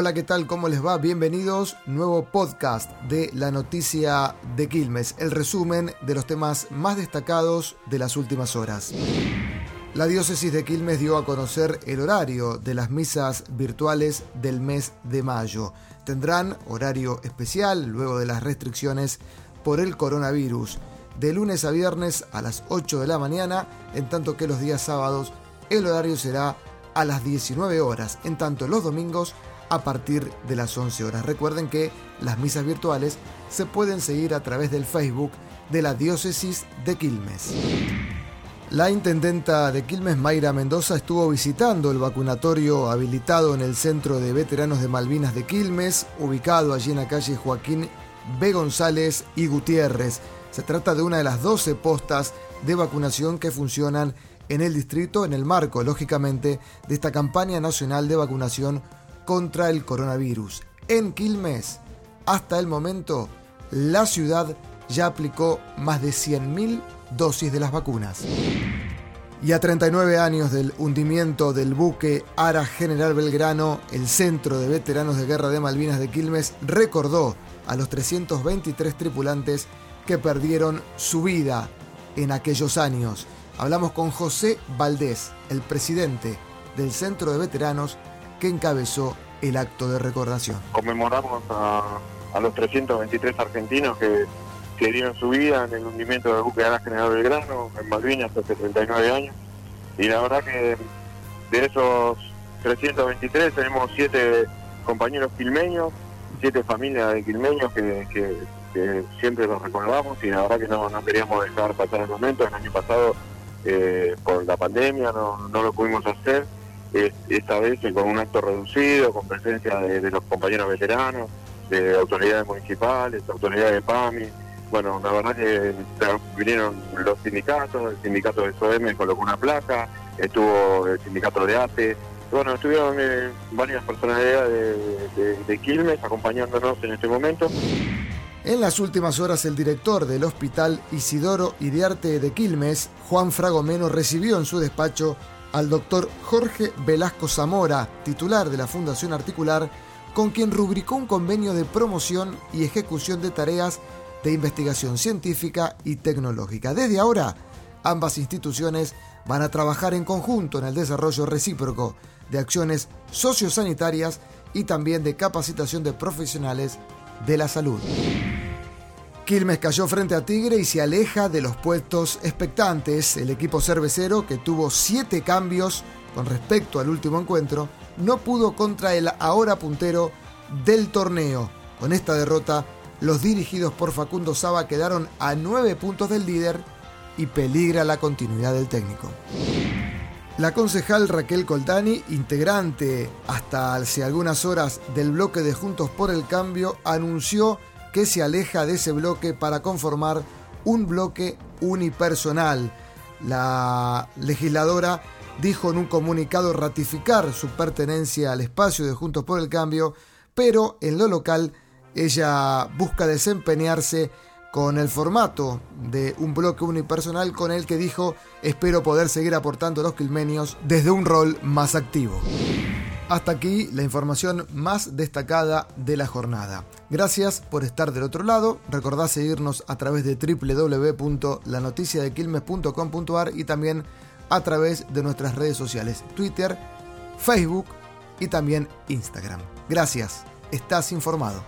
Hola, ¿qué tal? ¿Cómo les va? Bienvenidos. Nuevo podcast de la noticia de Quilmes, el resumen de los temas más destacados de las últimas horas. La diócesis de Quilmes dio a conocer el horario de las misas virtuales del mes de mayo. Tendrán horario especial luego de las restricciones por el coronavirus, de lunes a viernes a las 8 de la mañana, en tanto que los días sábados el horario será a las 19 horas, en tanto los domingos a partir de las 11 horas. Recuerden que las misas virtuales se pueden seguir a través del Facebook de la Diócesis de Quilmes. La intendenta de Quilmes, Mayra Mendoza, estuvo visitando el vacunatorio habilitado en el Centro de Veteranos de Malvinas de Quilmes, ubicado allí en la calle Joaquín B. González y Gutiérrez. Se trata de una de las 12 postas de vacunación que funcionan en el distrito en el marco, lógicamente, de esta campaña nacional de vacunación contra el coronavirus. En Quilmes, hasta el momento, la ciudad ya aplicó más de 100.000 dosis de las vacunas. Y a 39 años del hundimiento del buque Ara General Belgrano, el Centro de Veteranos de Guerra de Malvinas de Quilmes recordó a los 323 tripulantes que perdieron su vida en aquellos años. Hablamos con José Valdés, el presidente del Centro de Veteranos que encabezó el acto de recordación. Conmemoramos a, los 323 argentinos que, dieron su vida en el hundimiento del buque de General Belgrano, en Malvinas, hace 39 años. Y la verdad que de esos 323 tenemos siete compañeros quilmeños, siete familias de quilmeños que, siempre los recordamos y la verdad que no, queríamos dejar pasar el momento. El año pasado, eh, por la pandemia, no lo pudimos hacer esta vez con un acto reducido, con presencia de, los compañeros veteranos, de autoridades municipales, autoridades de PAMI. Bueno, la verdad que vinieron los sindicatos, el sindicato de SOM colocó una placa, estuvo el sindicato de ATE, bueno, estuvieron eh, varias personalidades de, Quilmes acompañándonos en este momento. En las últimas horas, el director del Hospital Isidoro Iriarte de Quilmes, Juan Fragomeno, recibió en su despacho al doctor Jorge Velasco Zamora, titular de la Fundación Articular, con quien rubricó un convenio de promoción y ejecución de tareas de investigación científica y tecnológica. Desde ahora, ambas instituciones van a trabajar en conjunto en el desarrollo recíproco de acciones sociosanitarias y también de capacitación de profesionales de la salud. Quilmes cayó frente a Tigre y se aleja de los puestos expectantes. El equipo cervecero, que tuvo siete cambios con respecto al último encuentro, no pudo contra el ahora puntero del torneo. Con esta derrota, los dirigidos por Facundo Saba quedaron a nueve puntos del líder y peligra la continuidad del técnico. La concejal Raquel Coltani, integrante hasta hace algunas horas del bloque de Juntos por el Cambio, anunció que se aleja de ese bloque para conformar un bloque unipersonal. La legisladora dijo en un comunicado ratificar su pertenencia al espacio de Juntos por el Cambio, pero en lo local ella busca desempeñarse con el formato de un bloque unipersonal con el que dijo espero poder seguir aportando a los quilmenios desde un rol más activo. Hasta aquí la información más destacada de la jornada. Gracias por estar del otro lado. Recordá seguirnos a través de www.lanoticiadequilmes.com.ar y también a través de nuestras redes sociales, Twitter, Facebook y también Instagram. Gracias, estás informado.